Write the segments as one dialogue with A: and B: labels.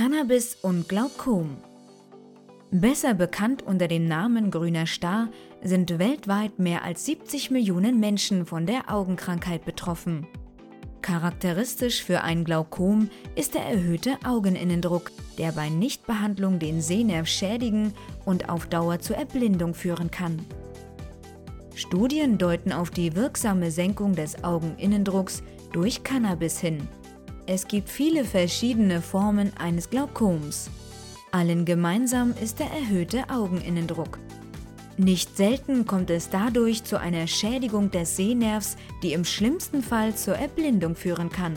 A: Cannabis und Glaukom. Besser bekannt unter dem Namen grüner Star sind weltweit mehr als 70 Millionen Menschen von der Augenkrankheit betroffen. Charakteristisch für ein Glaukom ist der erhöhte Augeninnendruck, der bei Nichtbehandlung den Sehnerv schädigen und auf Dauer zur Erblindung führen kann. Studien deuten auf die wirksame Senkung des Augeninnendrucks durch Cannabis hin. Es gibt viele verschiedene Formen eines Glaukoms. Allen gemeinsam ist der erhöhte Augeninnendruck. Nicht selten kommt es dadurch zu einer Schädigung des Sehnervs, die im schlimmsten Fall zur Erblindung führen kann.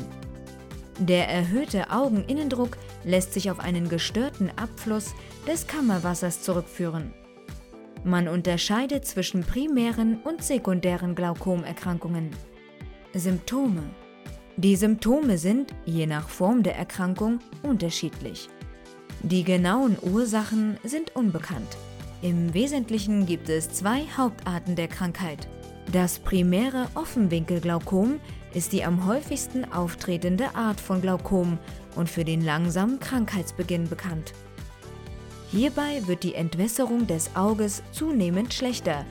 A: Der erhöhte Augeninnendruck lässt sich auf einen gestörten Abfluss des Kammerwassers zurückführen. Man unterscheidet zwischen primären und sekundären Glaukomerkrankungen. Symptome Die Symptome sind, je nach Form der Erkrankung, unterschiedlich. Die genauen Ursachen sind unbekannt. Im Wesentlichen gibt es zwei Hauptarten der Krankheit. Das primäre Offenwinkelglaukom ist die am häufigsten auftretende Art von Glaukom und für den langsamen Krankheitsbeginn bekannt. Hierbei wird die Entwässerung des Auges zunehmend schlechter,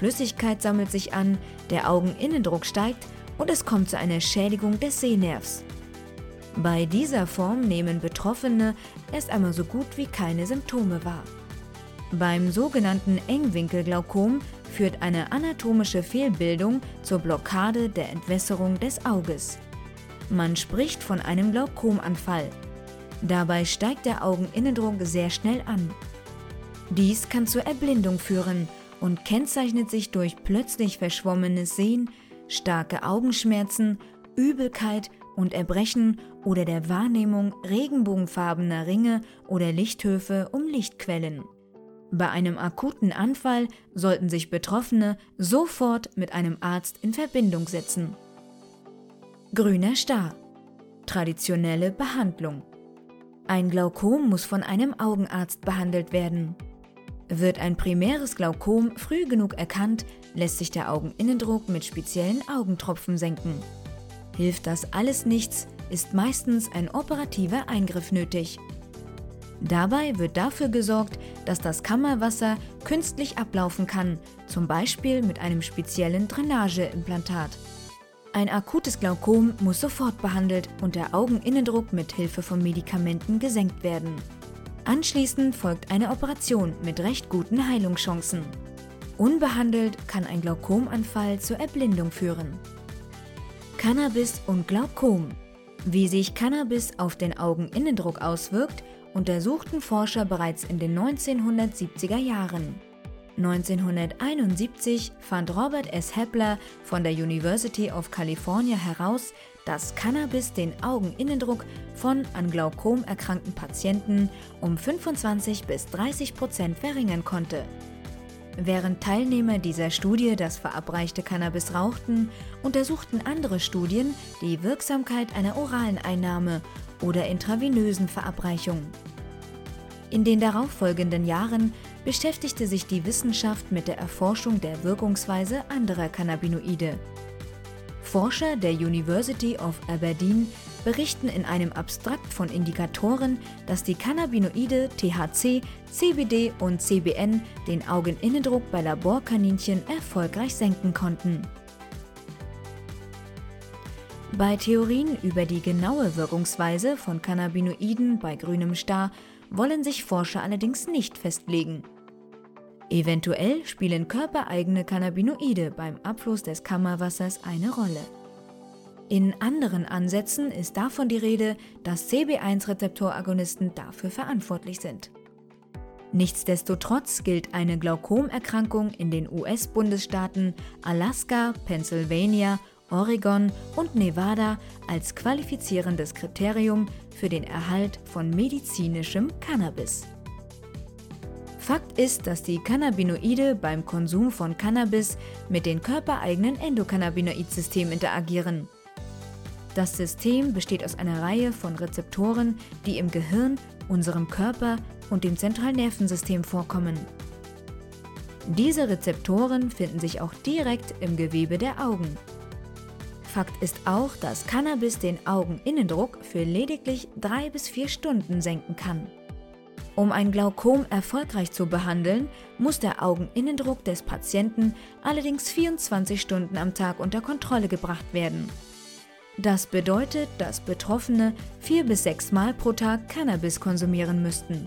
A: Flüssigkeit sammelt sich an, der Augeninnendruck steigt und es kommt zu einer Schädigung des Sehnervs. Bei dieser Form nehmen Betroffene erst einmal so gut wie keine Symptome wahr. Beim sogenannten Engwinkelglaukom führt eine anatomische Fehlbildung zur Blockade der Entwässerung des Auges. Man spricht von einem Glaukomanfall. Dabei steigt der Augeninnendruck sehr schnell an. Dies kann zur Erblindung führen und kennzeichnet sich durch plötzlich verschwommenes Sehen, starke Augenschmerzen, Übelkeit und Erbrechen oder der Wahrnehmung regenbogenfarbener Ringe oder Lichthöfe um Lichtquellen. Bei einem akuten Anfall sollten sich Betroffene sofort mit einem Arzt in Verbindung setzen. Grüner Star. Traditionelle Behandlung. Ein Glaukom muss von einem Augenarzt behandelt werden. Wird ein primäres Glaukom früh genug erkannt, lässt sich der Augeninnendruck mit speziellen Augentropfen senken. Hilft das alles nichts, ist meistens ein operativer Eingriff nötig. Dabei wird dafür gesorgt, dass das Kammerwasser künstlich ablaufen kann, zum Beispiel mit einem speziellen Drainageimplantat. Ein akutes Glaukom muss sofort behandelt und der Augeninnendruck mit Hilfe von Medikamenten gesenkt werden. Anschließend folgt eine Operation mit recht guten Heilungschancen. Unbehandelt kann ein Glaukomanfall zur Erblindung führen. Cannabis und Glaukom. Wie sich Cannabis auf den Augeninnendruck auswirkt, untersuchten Forscher bereits in den 1970er Jahren. 1971 fand Robert S. Hepler von der University of California heraus, dass Cannabis den Augeninnendruck von an Glaukom erkrankten Patienten um 25 bis 30 Prozent verringern konnte. Während Teilnehmer dieser Studie das verabreichte Cannabis rauchten, untersuchten andere Studien die Wirksamkeit einer oralen Einnahme oder intravenösen Verabreichung. In den darauffolgenden Jahren beschäftigte sich die Wissenschaft mit der Erforschung der Wirkungsweise anderer Cannabinoide. Forscher der University of Aberdeen berichten in einem Abstrakt von Indikatoren, dass die Cannabinoide THC, CBD und CBN den Augeninnendruck bei Laborkaninchen erfolgreich senken konnten. Bei Theorien über die genaue Wirkungsweise von Cannabinoiden bei grünem Star wollen sich Forscher allerdings nicht festlegen. Eventuell spielen körpereigene Cannabinoide beim Abfluss des Kammerwassers eine Rolle. In anderen Ansätzen ist davon die Rede, dass CB1-Rezeptoragonisten dafür verantwortlich sind. Nichtsdestotrotz gilt eine Glaukomerkrankung in den US-Bundesstaaten Alaska, Pennsylvania Oregon und Nevada als qualifizierendes Kriterium für den Erhalt von medizinischem Cannabis. Fakt ist, dass die Cannabinoide beim Konsum von Cannabis mit den körpereigenen Endokannabinoidsystemen interagieren. Das System besteht aus einer Reihe von Rezeptoren, die im Gehirn, unserem Körper und dem Zentralnervensystem vorkommen. Diese Rezeptoren finden sich auch direkt im Gewebe der Augen. Fakt ist auch, dass Cannabis den Augeninnendruck für lediglich drei bis vier Stunden senken kann. Um ein Glaukom erfolgreich zu behandeln, muss der Augeninnendruck des Patienten allerdings 24 Stunden am Tag unter Kontrolle gebracht werden. Das bedeutet, dass Betroffene vier bis sechs Mal pro Tag Cannabis konsumieren müssten.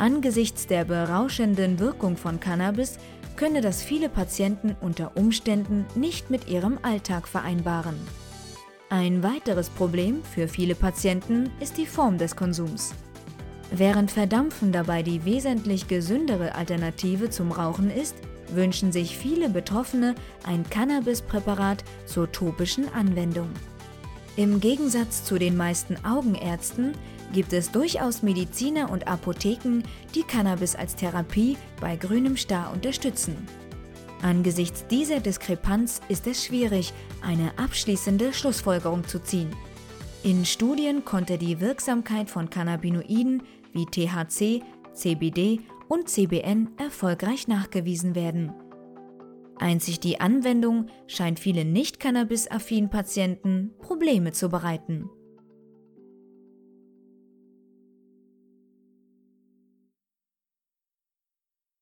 A: Angesichts der berauschenden Wirkung von Cannabis könne das viele Patienten unter Umständen nicht mit ihrem Alltag vereinbaren. Ein weiteres Problem für viele Patienten ist die Form des Konsums. Während Verdampfen dabei die wesentlich gesündere Alternative zum Rauchen ist, wünschen sich viele Betroffene ein Cannabispräparat zur topischen Anwendung. Im Gegensatz zu den meisten Augenärzten gibt es durchaus Mediziner und Apotheken, die Cannabis als Therapie bei grünem Star unterstützen. Angesichts dieser Diskrepanz ist es schwierig, eine abschließende Schlussfolgerung zu ziehen. In Studien konnte die Wirksamkeit von Cannabinoiden wie THC, CBD und CBN erfolgreich nachgewiesen werden. Einzig die Anwendung scheint vielen nicht-Cannabis-affinen Patienten Probleme zu bereiten.